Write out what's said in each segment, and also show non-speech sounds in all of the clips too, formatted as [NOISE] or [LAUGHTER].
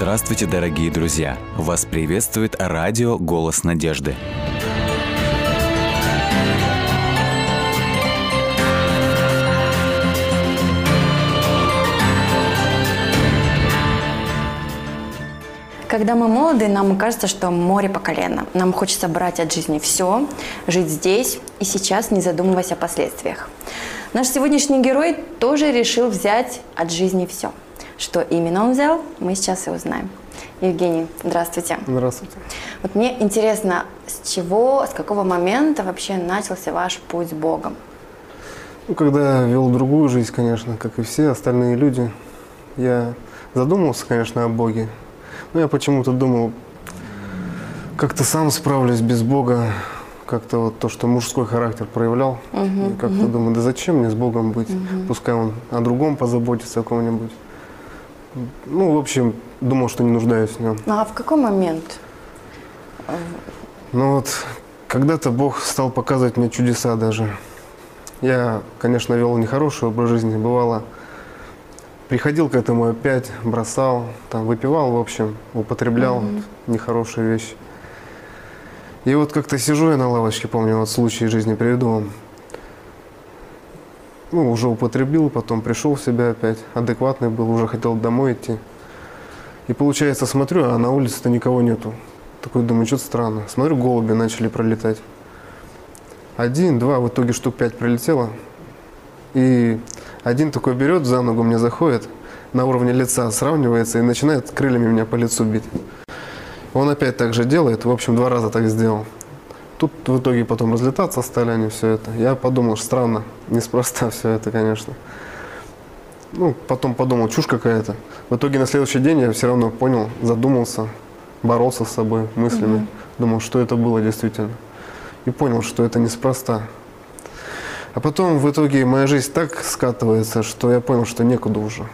Здравствуйте, дорогие друзья! Вас приветствует радио «Голос надежды». Когда мы молоды, нам кажется, что море по колено. Нам хочется брать от жизни все, жить здесь и сейчас, не задумываясь о последствиях. Наш сегодняшний герой тоже решил взять от жизни все. Что именно он взял, мы сейчас и узнаем. Евгений, здравствуйте. Здравствуйте. Вот мне интересно, с чего, с какого момента вообще начался ваш путь с Богом? Ну, когда я вел другую жизнь, конечно, как и все остальные люди, я задумался, конечно, о Боге, но я почему-то думал, как-то сам справлюсь без Бога, как-то вот то, что мужской характер проявлял. Uh-huh, как-то uh-huh. думаю, да зачем мне с Богом быть? Uh-huh. Пускай он о другом позаботится, о ком-нибудь. Ну, в общем, думал, что не нуждаюсь в нем. Ну, а в какой момент? Ну вот, когда-то Бог стал показывать мне чудеса даже. Я, конечно, вел нехороший образ жизни. Бывало, приходил к этому опять, бросал, там, выпивал, в общем, употреблял mm-hmm. нехорошие вещи. И вот как-то сижу я на лавочке, помню, вот случай жизни приведу вам. Ну, уже употребил, потом пришел в себя опять, адекватный был, уже хотел домой идти. И получается, смотрю, а на улице-то никого нету. Такой думаю, что-то странно. Смотрю, голуби начали пролетать. Один, два, в итоге штук пять прилетело. И один такой берет за ногу, мне заходит, на уровне лица сравнивается и начинает крыльями меня по лицу бить. Он опять так же делает, в общем, два раза так сделал. Тут в итоге потом разлетаться стали они все это. Я подумал, что странно, неспроста все это, конечно. Ну, потом подумал, чушь какая-то. В итоге на следующий день я все равно понял, задумался, боролся с собой мыслями. Mm-hmm. Думал, что это было действительно. И понял, что это неспроста. А потом в итоге моя жизнь так скатывается, что я понял, что некуда уже.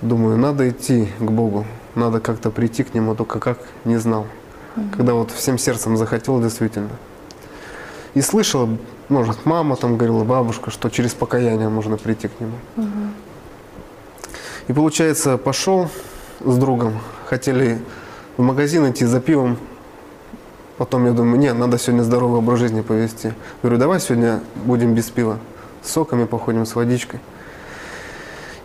Думаю, надо идти к Богу, надо как-то прийти к Нему, только как не знал. Угу. Когда вот всем сердцем захотел действительно. И слышал, может, мама там говорила, бабушка, что через покаяние можно прийти к Нему. Угу. И получается, пошел с другом, хотели в магазин идти за пивом, Потом я думаю, нет, надо сегодня здоровый образ жизни повести. Говорю, давай сегодня будем без пива. С соками походим, с водичкой.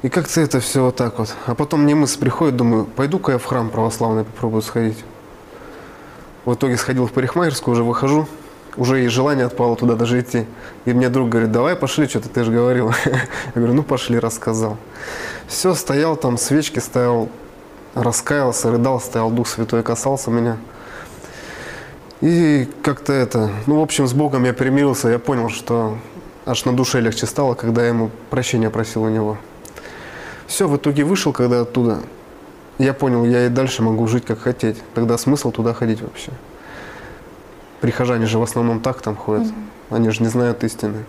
И как-то это все вот так вот. А потом мне мысль приходит, думаю, пойду-ка я в храм православный попробую сходить. В итоге сходил в парикмахерскую, уже выхожу. Уже и желание отпало туда даже идти. И мне друг говорит, давай пошли, что-то ты же говорил. [LAUGHS] Я говорю, ну пошли, рассказал. Все, стоял там, свечки стоял, раскаялся, рыдал, стоял, Дух Святой касался меня. И как-то это, ну, в общем, с Богом я примирился, я понял, что аж на душе легче стало, когда я ему прощения просил у него. Все, в итоге вышел, когда оттуда, я понял, я и дальше могу жить как хотеть. Тогда смысл туда ходить вообще. Прихожане же в основном так там ходят, mm-hmm. они же не знают истины.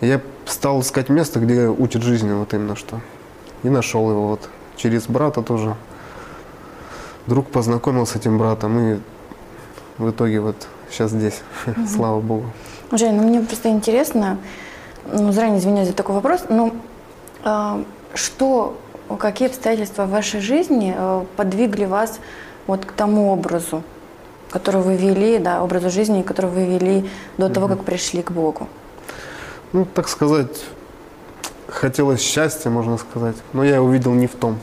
Я стал искать место, где учат жизни, вот именно что. И нашел его вот через брата тоже. Друг познакомился с этим братом, и в итоге вот сейчас здесь, [LAUGHS] угу. слава богу. Жень, ну мне просто интересно, ну заранее извиняюсь за такой вопрос, но э, что, какие обстоятельства в вашей жизни э, подвигли вас вот к тому образу, который вы вели, да, образу жизни, который вы вели до того, как пришли к Богу? Ну, так сказать, хотелось счастья, можно сказать, но я увидел не в том.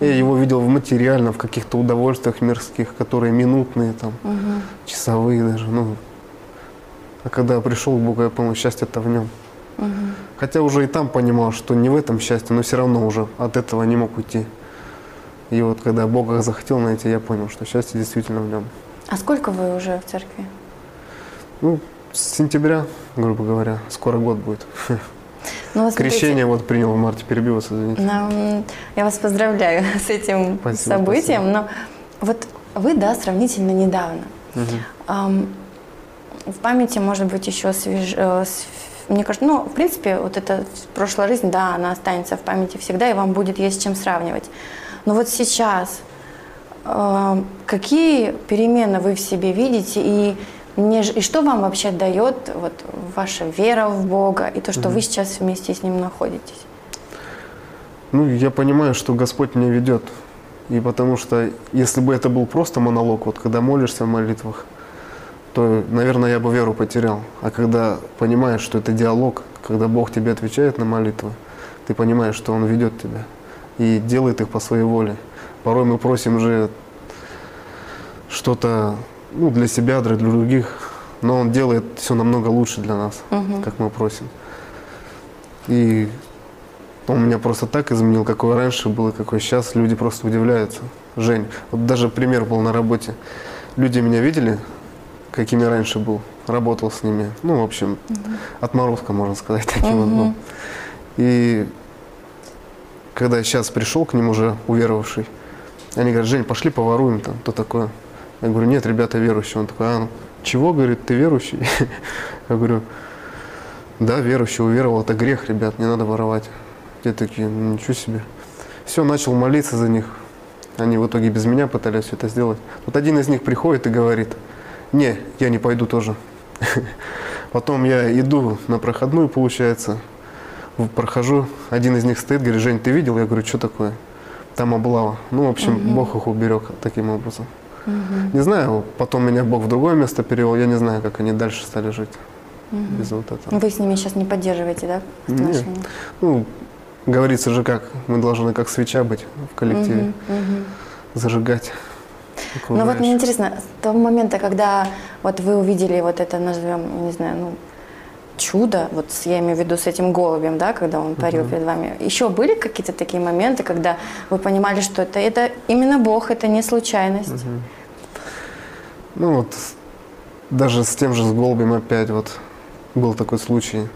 Я его видел в материально, в каких-то удовольствиях мирских, которые минутные, там, угу. часовые даже. Ну. А когда пришел к Богу, я понял, счастье-то в нем. Угу. Хотя уже и там понимал, что не в этом счастье, но все равно уже от этого не мог уйти. И вот когда Бога захотел найти, я понял, что счастье действительно в нем. А сколько вы уже в церкви? Ну, с сентября, грубо говоря, скоро год будет. [LAUGHS] Ну, Крещение вот принял в марте, перебил вас, извините. Ну, я вас поздравляю [LAUGHS] с этим спасибо, событием. Спасибо. Но вот вы, да, сравнительно недавно. Угу. Um, в памяти, может быть, еще свеж... Мне кажется, ну, в принципе, вот эта прошлая жизнь, да, она останется в памяти всегда, и вам будет есть с чем сравнивать. Но вот сейчас э, какие перемены вы в себе видите, и мне, и что вам вообще дает вот, ваша вера в Бога и то, что mm вы сейчас вместе с Ним находитесь? Ну, я понимаю, что Господь меня ведет. И потому что если бы это был просто монолог, вот когда молишься в молитвах, то, наверное, я бы веру потерял. А когда понимаешь, что это диалог, когда Бог тебе отвечает на молитвы, ты понимаешь, что Он ведет тебя и делает их по своей воле. Порой мы просим же что-то ну, для себя, для других, но Он делает все намного лучше для нас, угу. как мы просим. И он меня просто так изменил, какой раньше был и какой сейчас. Люди просто удивляются. Жень, вот даже пример был на работе. Люди меня видели, какими раньше был, работал с ними. Ну, в общем, угу. отморозка, можно сказать, [LAUGHS] таким угу. вот был. И когда я сейчас пришел к ним уже уверовавший, они говорят, Жень, пошли поворуем там, то такое. Я говорю, нет, ребята верующие. Он такой, а, ну, чего, говорит, ты верующий? [LAUGHS] Я говорю, да, верующий, уверовал, это грех, ребят, не надо воровать. Те такие, ну, ничего себе. Все, начал молиться за них. Они в итоге без меня пытались все это сделать. Вот один из них приходит и говорит, не, я не пойду тоже. [LAUGHS] Потом я иду на проходную, получается, прохожу, один из них стоит, говорит, Жень, ты видел? Я говорю, что такое? Там облава. Ну, в общем, угу. Бог их уберег таким образом. Угу. Не знаю, потом меня Бог в другое место перевел, я не знаю, как они дальше стали жить угу. без вот этого. Вы с ними сейчас не поддерживаете, да? Нет. Ну, говорится же как, мы должны как свеча быть в коллективе, угу, угу. зажигать. Ну вот мне интересно, с того момента, когда вот вы увидели вот это, назовем, не знаю, ну, чудо, вот я имею в виду с этим голубем, да, когда он парил uh-huh. перед вами. Еще были какие-то такие моменты, когда вы понимали, что это, это именно Бог, это не случайность? Uh-huh. Ну вот, даже с тем же с голубем опять вот был такой случай.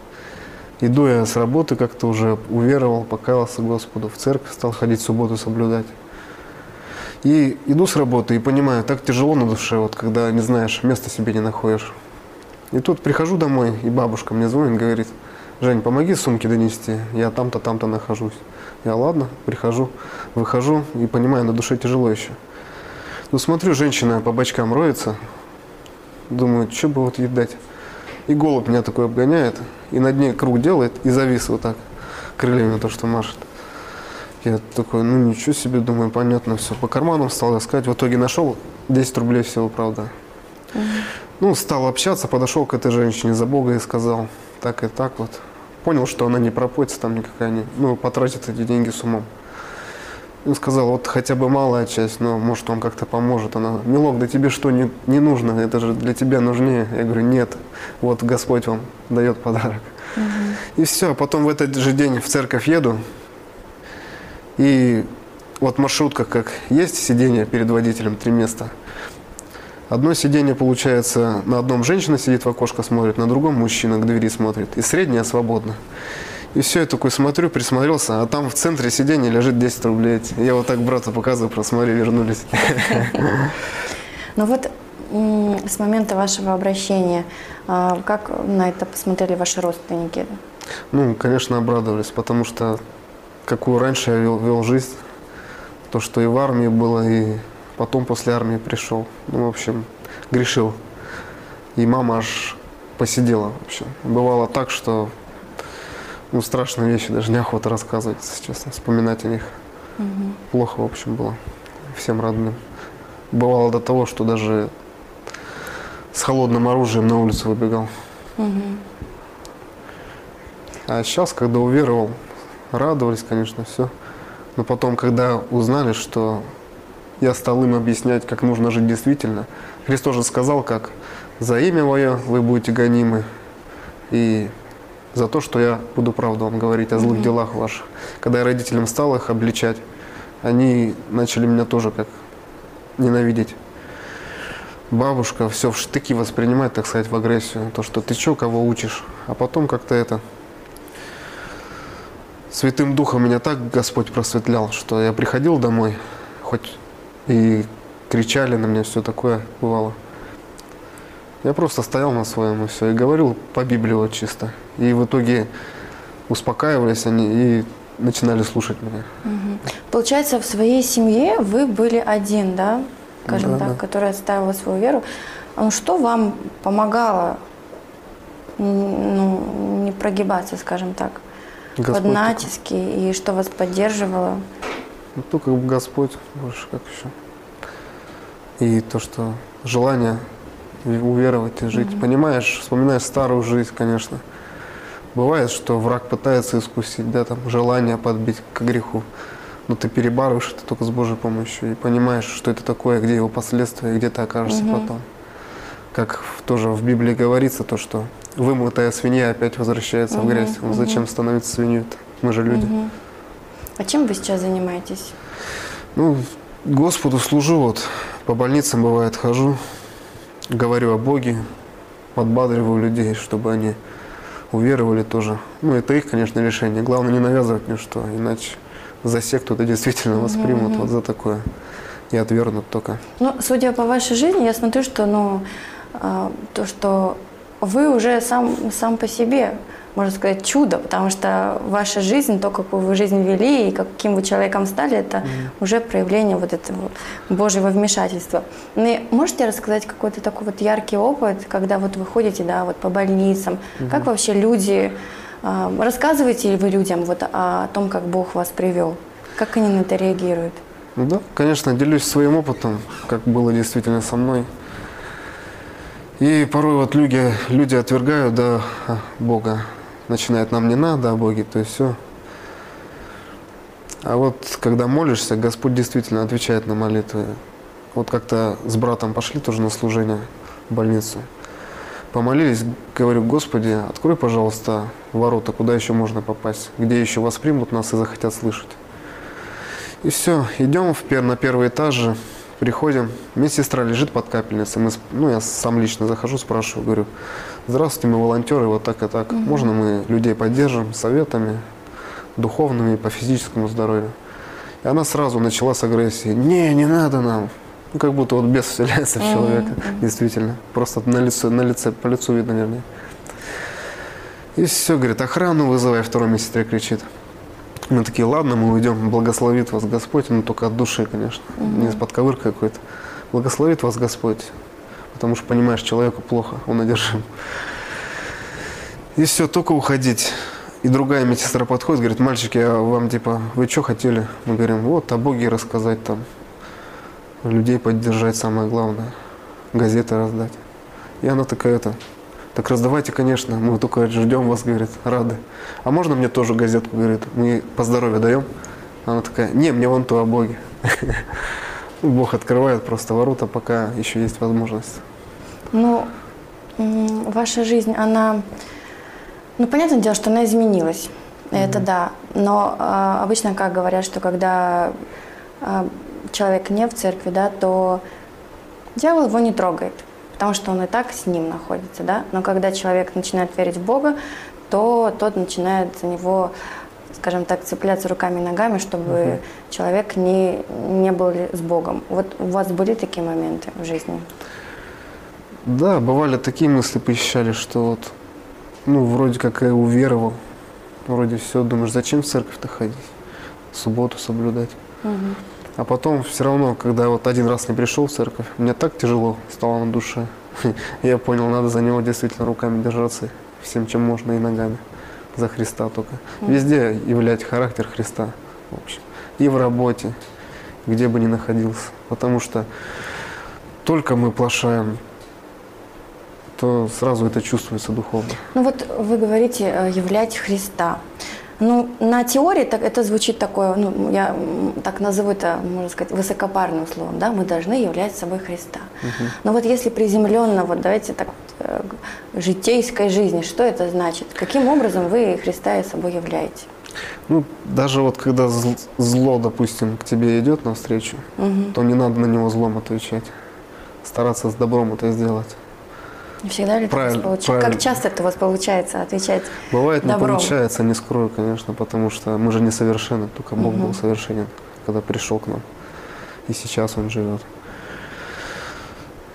Иду я с работы, как-то уже уверовал, покаялся Господу, в церковь стал ходить субботу соблюдать. И иду с работы и понимаю, так тяжело на душе, вот когда не знаешь, места себе не находишь. И тут прихожу домой, и бабушка мне звонит, говорит, Жень, помоги сумки донести, я там-то, там-то нахожусь. Я, ладно, прихожу, выхожу и понимаю, на душе тяжело еще. Ну, смотрю, женщина по бочкам роется, думаю, что бы вот ей дать. И голубь меня такой обгоняет, и на дне круг делает, и завис вот так, крыльями то, что машет. Я такой, ну ничего себе, думаю, понятно все. По карманам стал искать, в итоге нашел 10 рублей всего, правда. Угу. Ну, стал общаться, подошел к этой женщине за Бога и сказал, так и так вот. Понял, что она не пропоится там никакая, не, ну, потратит эти деньги с умом. Он сказал, вот хотя бы малая часть, но может он как-то поможет. Она, Милок, да тебе что не, не нужно, это же для тебя нужнее. Я говорю, нет, вот Господь вам дает подарок. Угу. И все, потом в этот же день в церковь еду, и вот маршрутка как есть сиденье перед водителем, три места – Одно сиденье, получается, на одном женщина сидит в окошко смотрит, на другом мужчина к двери смотрит. И среднее свободно. И все, я такой смотрю, присмотрелся, а там в центре сиденья лежит 10 рублей. Я вот так брату показываю, просмотри, вернулись. Ну вот с момента вашего обращения, а, как на это посмотрели ваши родственники? Ну, конечно, обрадовались, потому что какую раньше я вел, вел жизнь, то, что и в армии было, и Потом после армии пришел. Ну, в общем, грешил. И мама аж посидела, в общем. Бывало так, что ну, страшные вещи, даже неохота рассказывать, если честно, вспоминать о них. Угу. Плохо, в общем, было всем родным. Бывало до того, что даже с холодным оружием на улицу выбегал. Угу. А сейчас, когда уверовал, радовались, конечно, все. Но потом, когда узнали, что я стал им объяснять, как нужно жить действительно. Христос же сказал, как «За имя Мое вы будете гонимы, и за то, что я буду правду вам говорить о злых mm-hmm. делах ваших». Когда я родителям стал их обличать, они начали меня тоже как ненавидеть. Бабушка все в штыки воспринимает, так сказать, в агрессию. То, что ты что, кого учишь? А потом как-то это... Святым Духом меня так Господь просветлял, что я приходил домой, хоть и кричали на меня, все такое бывало. Я просто стоял на своем и все, и говорил по Библии вот чисто. И в итоге успокаивались они и начинали слушать меня. Угу. Получается, в своей семье вы были один, да, скажем да, так, да. который отставил свою веру. Ну, что вам помогало ну, не прогибаться, скажем так, Господь под натиски, и что вас поддерживало? Ну, только Господь, больше как еще. И то, что желание уверовать и жить. Mm-hmm. Понимаешь, вспоминаешь старую жизнь, конечно. Бывает, что враг пытается искусить, да, там, желание подбить к греху. Но ты перебарываешь это только с Божьей помощью и понимаешь, что это такое, где его последствия, где ты окажешься mm-hmm. потом. Как тоже в Библии говорится, то, что вымытая свинья опять возвращается mm-hmm. в грязь. Mm-hmm. Зачем становиться свиньей-то? Мы же люди. Mm-hmm. А чем вы сейчас занимаетесь? Ну, Господу служу, вот по больницам бывает хожу, говорю о Боге, подбадриваю людей, чтобы они уверовали тоже. Ну, это их, конечно, решение. Главное не навязывать ничто, иначе за секту это действительно воспримут mm-hmm. вот за такое и отвергнут только. Ну, судя по вашей жизни, я смотрю, что ну, а, то, что вы уже сам, сам по себе можно сказать, чудо, потому что ваша жизнь, то, какую вы жизнь вели и каким вы человеком стали, это mm-hmm. уже проявление вот этого Божьего вмешательства. Ну, можете рассказать какой-то такой вот яркий опыт, когда вот вы ходите, да, вот по больницам, mm-hmm. как вообще люди, э, рассказываете ли вы людям вот о том, как Бог вас привел, как они на это реагируют? Ну да, конечно, делюсь своим опытом, как было действительно со мной. И порой вот люди, люди отвергают да, Бога, начинает нам не надо о Боге, то есть все. А вот когда молишься, Господь действительно отвечает на молитвы. Вот как-то с братом пошли тоже на служение в больницу. Помолились, говорю, Господи, открой, пожалуйста, ворота, куда еще можно попасть, где еще воспримут нас и захотят слышать. И все, идем в, на первый этаж же, приходим, медсестра лежит под капельницей, мы, ну, я сам лично захожу, спрашиваю, говорю, здравствуйте, мы волонтеры, вот так и так. Угу. Можно мы людей поддержим советами духовными по физическому здоровью? И она сразу начала с агрессии. Не, не надо нам. Ну, как будто вот бес вселяется в человека, mm-hmm. действительно. Просто на лице, на лице, по лицу видно, вернее. И все, говорит, охрану вызывай, второй медсестре кричит. Мы такие, ладно, мы уйдем, благословит вас Господь, но только от души, конечно, mm-hmm. не из-под ковырка какой-то. Благословит вас Господь потому что понимаешь, человеку плохо, он одержим. И все, только уходить. И другая медсестра подходит, говорит, мальчики, а вам типа, вы что хотели? Мы говорим, вот о Боге рассказать там, людей поддержать самое главное, газеты раздать. И она такая это, так раздавайте, конечно, мы только ждем вас, говорит, рады. А можно мне тоже газетку, говорит, мы по здоровью даем? Она такая, не, мне вон то о Боге. [LAUGHS] Бог открывает просто ворота, пока еще есть возможность. Ну, ваша жизнь, она, ну, понятное дело, что она изменилась. Mm-hmm. Это да. Но э, обычно как говорят, что когда э, человек не в церкви, да, то дьявол его не трогает, потому что он и так с ним находится, да. Но когда человек начинает верить в Бога, то тот начинает за него скажем так, цепляться руками и ногами, чтобы угу. человек не, не был с Богом. Вот у вас были такие моменты в жизни? Да, бывали такие мысли посещали, что вот, ну, вроде как я уверовал, вроде все, думаешь, зачем в церковь-то ходить, субботу соблюдать. Угу. А потом все равно, когда вот один раз не пришел в церковь, мне так тяжело стало на душе. [LAUGHS] Я понял, надо за него действительно руками держаться, всем, чем можно, и ногами. За Христа только. Везде являть характер Христа, в общем. И в работе, где бы ни находился. Потому что только мы плашаем, то сразу это чувствуется духовно. Ну вот вы говорите э, являть Христа. Ну, на теории так, это звучит такое, ну, я так назову это, можно сказать, высокопарным словом, да, мы должны являть собой Христа. Угу. Но вот если приземленно, вот давайте так, э, житейской жизни, что это значит? Каким образом вы Христа и собой являете? Ну, даже вот когда зло, допустим, к тебе идет навстречу, угу. то не надо на него злом отвечать. Стараться с добром это сделать. Всегда ли правильно, это получается? Как часто это у вас получается отвечать Бывает добром? не получается, не скрою, конечно, потому что мы же несовершенны, только Бог угу. был совершенен, когда пришел к нам. И сейчас Он живет.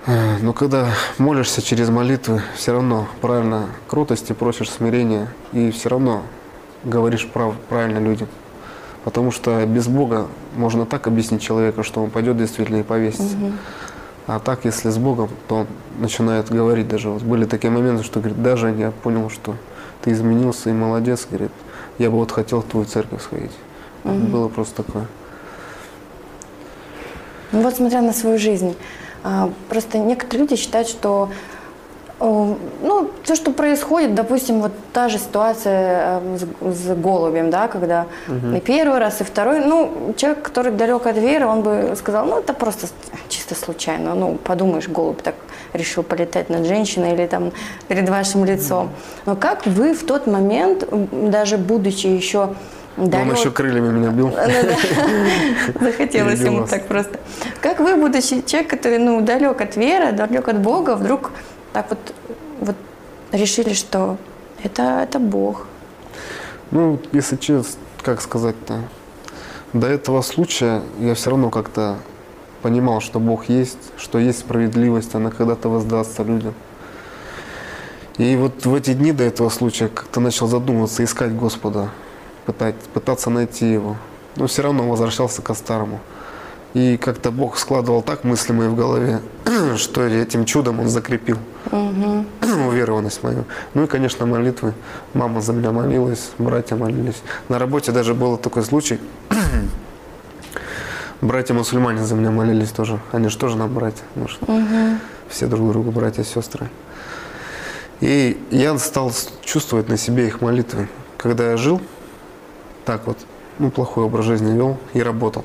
Но когда молишься через молитвы, все равно правильно крутости, просишь смирения, и все равно говоришь прав, правильно людям. Потому что без Бога можно так объяснить человека, что он пойдет действительно и повесится. Угу. А так, если с Богом, то он начинает говорить даже. Вот были такие моменты, что говорит, даже я понял, что ты изменился и молодец, говорит, я бы вот хотел в твою церковь сходить. Угу. Было просто такое. Ну вот смотря на свою жизнь, а, просто некоторые люди считают, что ну, то, что происходит, допустим, вот та же ситуация э, с, с голубем, да, когда угу. и первый раз, и второй, ну, человек, который далек от веры, он бы сказал, ну, это просто чисто случайно, ну, подумаешь, голубь так решил полетать над женщиной или там перед вашим лицом. Но как вы в тот момент, даже будучи еще Далек... Он еще крыльями меня бил. [LAUGHS] Захотелось ему так просто. Как вы, будучи человек, который ну, далек от веры, далек от Бога, вдруг так вот, вот решили, что это, это Бог. Ну, если честно, как сказать-то, до этого случая я все равно как-то понимал, что Бог есть, что есть справедливость, она когда-то воздастся людям. И вот в эти дни до этого случая как-то начал задумываться, искать Господа, пытать, пытаться найти Его. Но все равно возвращался к старому. И как-то Бог складывал так мысли мои в голове, [CLEARS THROAT] что этим чудом Он закрепил угу. уверованность мою. Ну и, конечно, молитвы. Мама за меня молилась, братья молились. На работе даже был такой случай. [CLEARS THROAT] Братья-мусульмане за меня молились тоже. Они же тоже нам братья. Может, угу. Все друг другу братья, сестры. И я стал чувствовать на себе их молитвы. Когда я жил, так вот, ну, плохой образ жизни вел и работал.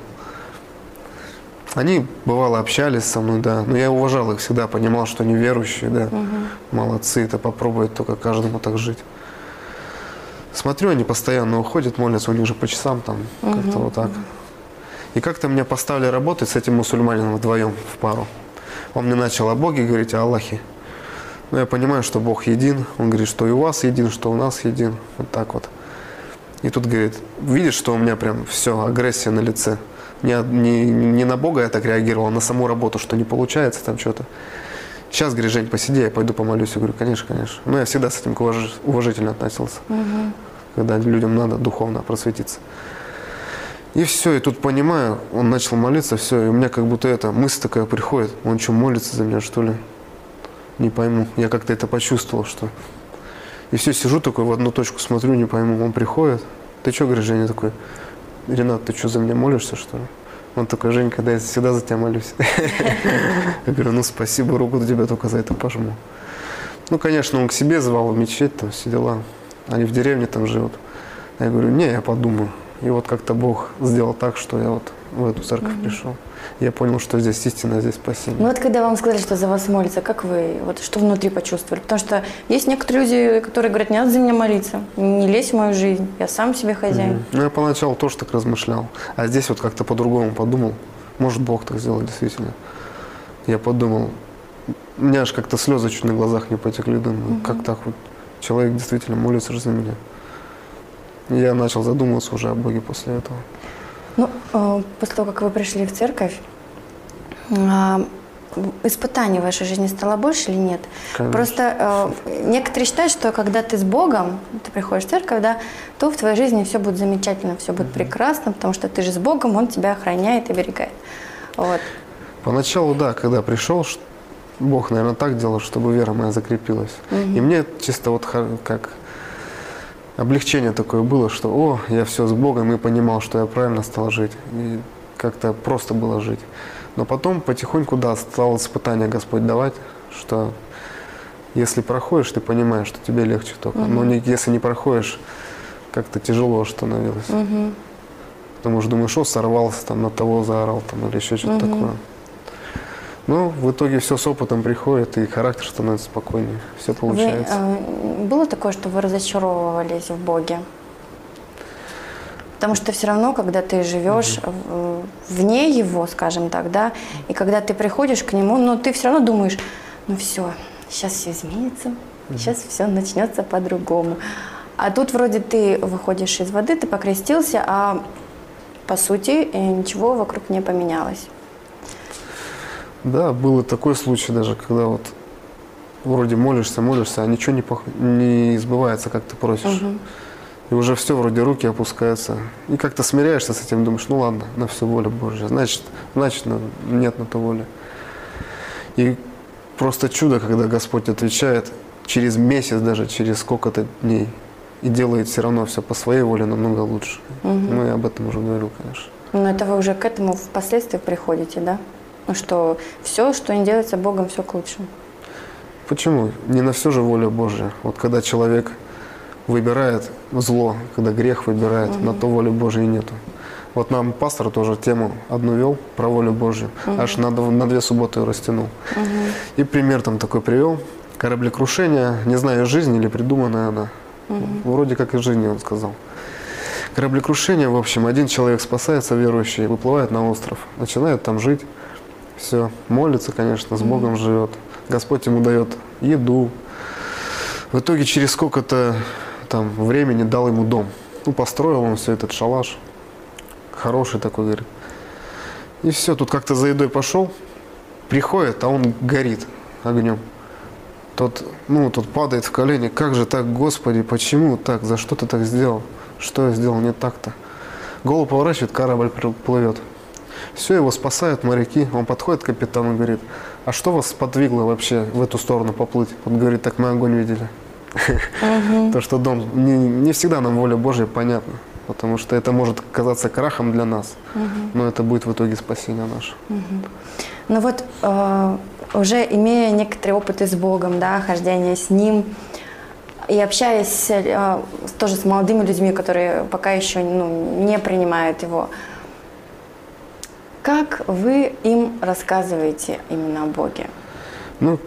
Они, бывало, общались со мной, да. Но я уважал их всегда, понимал, что они верующие, да. Угу. Молодцы, это попробуют только каждому так жить. Смотрю, они постоянно уходят, молятся, у них же по часам там, угу. как-то вот так. И как-то меня поставили работать с этим мусульманином вдвоем в пару. Он мне начал о Боге говорить, о Аллахе. Но я понимаю, что Бог един. Он говорит, что и у вас един, что у нас един. Вот так вот. И тут говорит, видишь, что у меня прям все, агрессия на лице не, не, не на Бога я так реагировал, а на саму работу, что не получается там что-то. Сейчас, говорит, Жень, посиди, я пойду помолюсь. Я говорю, конечно, конечно. Но я всегда с этим уважительно относился. Угу. Когда людям надо духовно просветиться. И все, и тут понимаю, он начал молиться, все, и у меня как будто это, мысль такая приходит, он что, молится за меня, что ли? Не пойму. Я как-то это почувствовал, что... И все, сижу такой, в одну точку смотрю, не пойму. Он приходит. Ты что, говоришь, Женя, такой? Ренат, ты что, за меня молишься, что ли? Он такой, Женька, да я всегда за тебя молюсь. [LAUGHS] Я говорю, ну спасибо, руку тебя только за это пожму. Ну, конечно, он к себе звал в мечеть, там все дела. Они в деревне там живут. Я говорю, не, я подумаю. И вот как-то Бог сделал так, что я вот в эту церковь пришел я понял, что здесь истина, здесь спасение. Ну вот когда вам сказали, что за вас молятся, как вы, вот что внутри почувствовали? Потому что есть некоторые люди, которые говорят, не надо за меня молиться, не лезь в мою жизнь, я сам себе хозяин. Mm-hmm. Ну я поначалу тоже так размышлял, а здесь вот как-то по-другому подумал, может Бог так сделал действительно. Я подумал, у меня аж как-то слезы чуть на глазах не потекли, думаю, mm-hmm. как так вот, человек действительно молится же за меня. Я начал задумываться уже о Боге после этого. Ну, э, после того, как вы пришли в церковь, а, испытаний в вашей жизни стало больше или нет? Конечно. Просто э, некоторые считают, что когда ты с Богом, ты приходишь в церковь, да, то в твоей жизни все будет замечательно, все будет угу. прекрасно, потому что ты же с Богом, Он тебя охраняет и берегает. Вот. Поначалу, да, когда пришел, Бог, наверное, так делал, чтобы вера моя закрепилась. Угу. И мне чисто вот как облегчение такое было, что о, я все с Богом и понимал, что я правильно стал жить. И как-то просто было жить. Но потом потихоньку, да, стал испытание Господь давать, что если проходишь, ты понимаешь, что тебе легче только. Угу. Но не, если не проходишь, как-то тяжело становилось. Угу. Потому что думаешь, что сорвался, там на того заорал там, или еще что-то угу. такое. Ну, в итоге все с опытом приходит, и характер становится спокойнее. Все получается. Вы, э, было такое, что вы разочаровывались в Боге? Потому что все равно, когда ты живешь угу. вне его, скажем так, да, и когда ты приходишь к нему, ну, ты все равно думаешь, ну все, сейчас все изменится, угу. сейчас все начнется по-другому. А тут вроде ты выходишь из воды, ты покрестился, а по сути э, ничего вокруг не поменялось. Да, был и такой случай даже, когда вот вроде молишься, молишься, а ничего не, пох... не избывается, как ты просишь. Угу. И уже все вроде руки опускаются. И как-то смиряешься с этим, думаешь, ну ладно, на всю волю Божья. Значит, значит нет на то воли. И просто чудо, когда Господь отвечает через месяц, даже через сколько-то дней. И делает все равно все по своей воле намного лучше. Угу. Ну, я об этом уже говорил, конечно. Но это вы уже к этому впоследствии приходите, да? Ну что все, что не делается Богом, все к лучшему. Почему? Не на все же воля Божья. Вот когда человек выбирает зло, когда грех выбирает, угу. на то воли Божьей нету. Вот нам пастор тоже тему одну вел про волю Божью, угу. аж на, на две субботы растянул. Угу. И пример там такой привел. Кораблекрушение, не знаю, жизнь или придуманная она. Угу. Вроде как из жизни, он сказал. Кораблекрушение, в общем, один человек спасается, верующий, выплывает на остров, начинает там жить. Все, молится, конечно, с Богом живет. Господь ему дает еду. В итоге через сколько-то там времени дал ему дом. Ну, построил он все этот шалаш. Хороший такой, говорит. И все, тут как-то за едой пошел, приходит, а он горит огнем. Тот, ну, тот падает в колени. Как же так, Господи, почему так? За что ты так сделал? Что я сделал не так-то? Голову поворачивает, корабль плывет. Все, его спасают моряки. Он подходит к капитану и говорит, а что вас подвигло вообще в эту сторону поплыть? Он говорит, так мы огонь видели. [LAUGHS] То, что дом, не, всегда нам воля Божья понятна, потому что это может казаться крахом для нас, но это будет в итоге спасение наше. Ну вот, э, уже имея некоторые опыты с Богом, да, хождение с Ним, и общаясь э, тоже с молодыми людьми, которые пока еще ну, не принимают Его, как вы им рассказываете именно о Боге? Ну,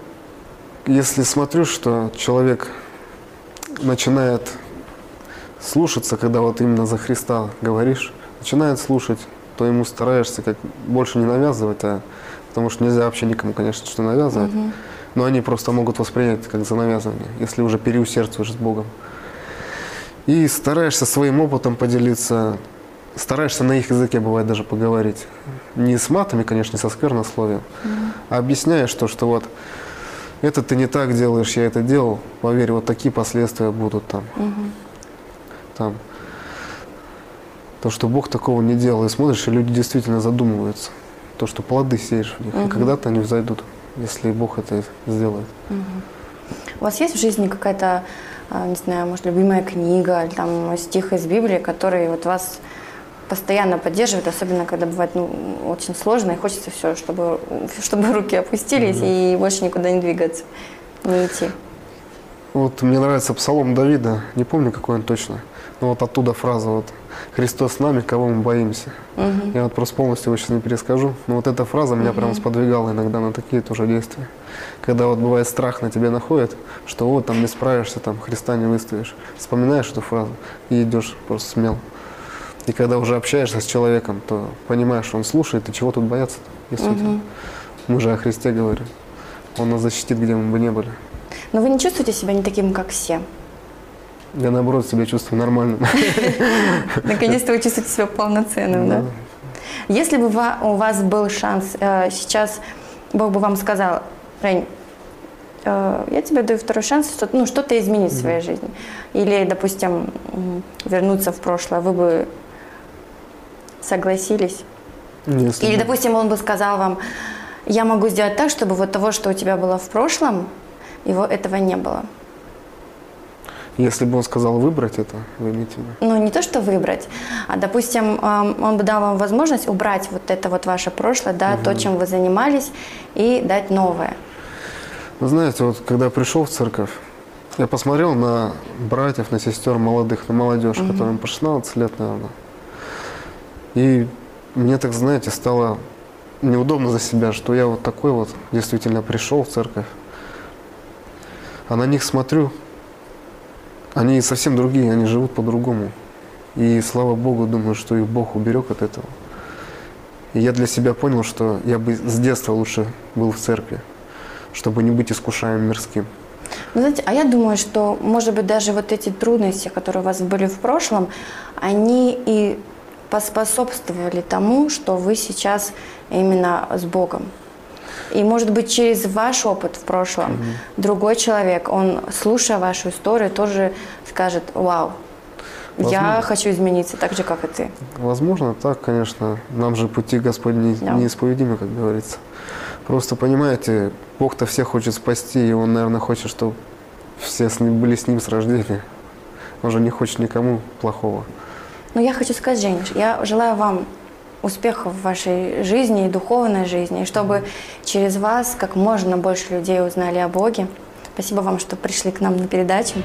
если смотрю, что человек начинает слушаться, когда вот именно за Христа говоришь, начинает слушать, то ему стараешься как больше не навязывать, а потому что нельзя вообще никому, конечно, что навязывать. Угу. Но они просто могут воспринять как за навязывание, если уже переусердствуешь с Богом. И стараешься своим опытом поделиться, стараешься на их языке, бывает, даже поговорить. Не с матами, конечно, не со сквернословием, угу. а объясняешь то, что вот это ты не так делаешь, я это делал, поверь, вот такие последствия будут там. Угу. Там. То, что Бог такого не делал. И смотришь, и люди действительно задумываются. То, что плоды сеешь в них. Угу. И когда-то они взойдут, если Бог это сделает. Угу. У вас есть в жизни какая-то, а, не знаю, может, любимая книга или там стих из Библии, который вот вас постоянно поддерживает, особенно когда бывает ну, очень сложно, и хочется все, чтобы, чтобы руки опустились mm и больше никуда не двигаться, не идти. Вот мне нравится псалом Давида, не помню, какой он точно, но вот оттуда фраза вот «Христос с нами, кого мы боимся». Угу. Я вот просто полностью его сейчас не перескажу, но вот эта фраза меня угу. прям сподвигала иногда на такие тоже действия. Когда вот бывает страх на тебе находит, что вот там не справишься, там Христа не выставишь, вспоминаешь эту фразу и идешь просто смело. И когда уже общаешься с человеком, то понимаешь, он слушает, и чего тут бояться действительно. Угу. Мы же о Христе говорим. Он нас защитит, где мы бы не были. Но вы не чувствуете себя не таким, как все? Я, наоборот, себя чувствую нормальным. [LAUGHS] Наконец-то вы чувствуете себя полноценным, да? Если бы у вас был шанс э, сейчас, Бог бы вам сказал, Рень, э, я тебе даю второй шанс ну, что-то изменить в своей жизни. Или, допустим, вернуться в прошлое, вы бы согласились? Если Или, допустим, он бы сказал вам, я могу сделать так, чтобы вот того, что у тебя было в прошлом, его этого не было. Если бы он сказал выбрать это, вы имеете в виду? Ну, не то, что выбрать, а, допустим, он бы дал вам возможность убрать вот это вот ваше прошлое, да, угу. то, чем вы занимались, и дать новое. Вы знаете, вот когда я пришел в церковь, я посмотрел на братьев, на сестер молодых, на молодежь, угу. которым по 16 лет, наверное. И мне так, знаете, стало неудобно за себя, что я вот такой вот действительно пришел в церковь. А на них смотрю, они совсем другие, они живут по-другому. И слава Богу, думаю, что их Бог уберег от этого. И я для себя понял, что я бы с детства лучше был в церкви, чтобы не быть искушаем мирским. Ну, знаете, а я думаю, что, может быть, даже вот эти трудности, которые у вас были в прошлом, они и поспособствовали тому, что вы сейчас именно с Богом. И, может быть, через ваш опыт в прошлом угу. другой человек, он, слушая вашу историю, тоже скажет, вау, Возможно. Я хочу измениться так же, как и ты. Возможно, так, конечно. Нам же пути Господни да. неисповедимы, как говорится. Просто понимаете, Бог-то всех хочет спасти, и Он, наверное, хочет, чтобы все с ним, были с Ним с рождения. Он же не хочет никому плохого. Но я хочу сказать, Женя, я желаю вам успехов в вашей жизни и духовной жизни, и чтобы через вас как можно больше людей узнали о Боге. Спасибо вам, что пришли к нам на передачу.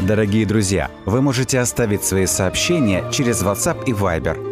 Дорогие друзья, вы можете оставить свои сообщения через WhatsApp и Viber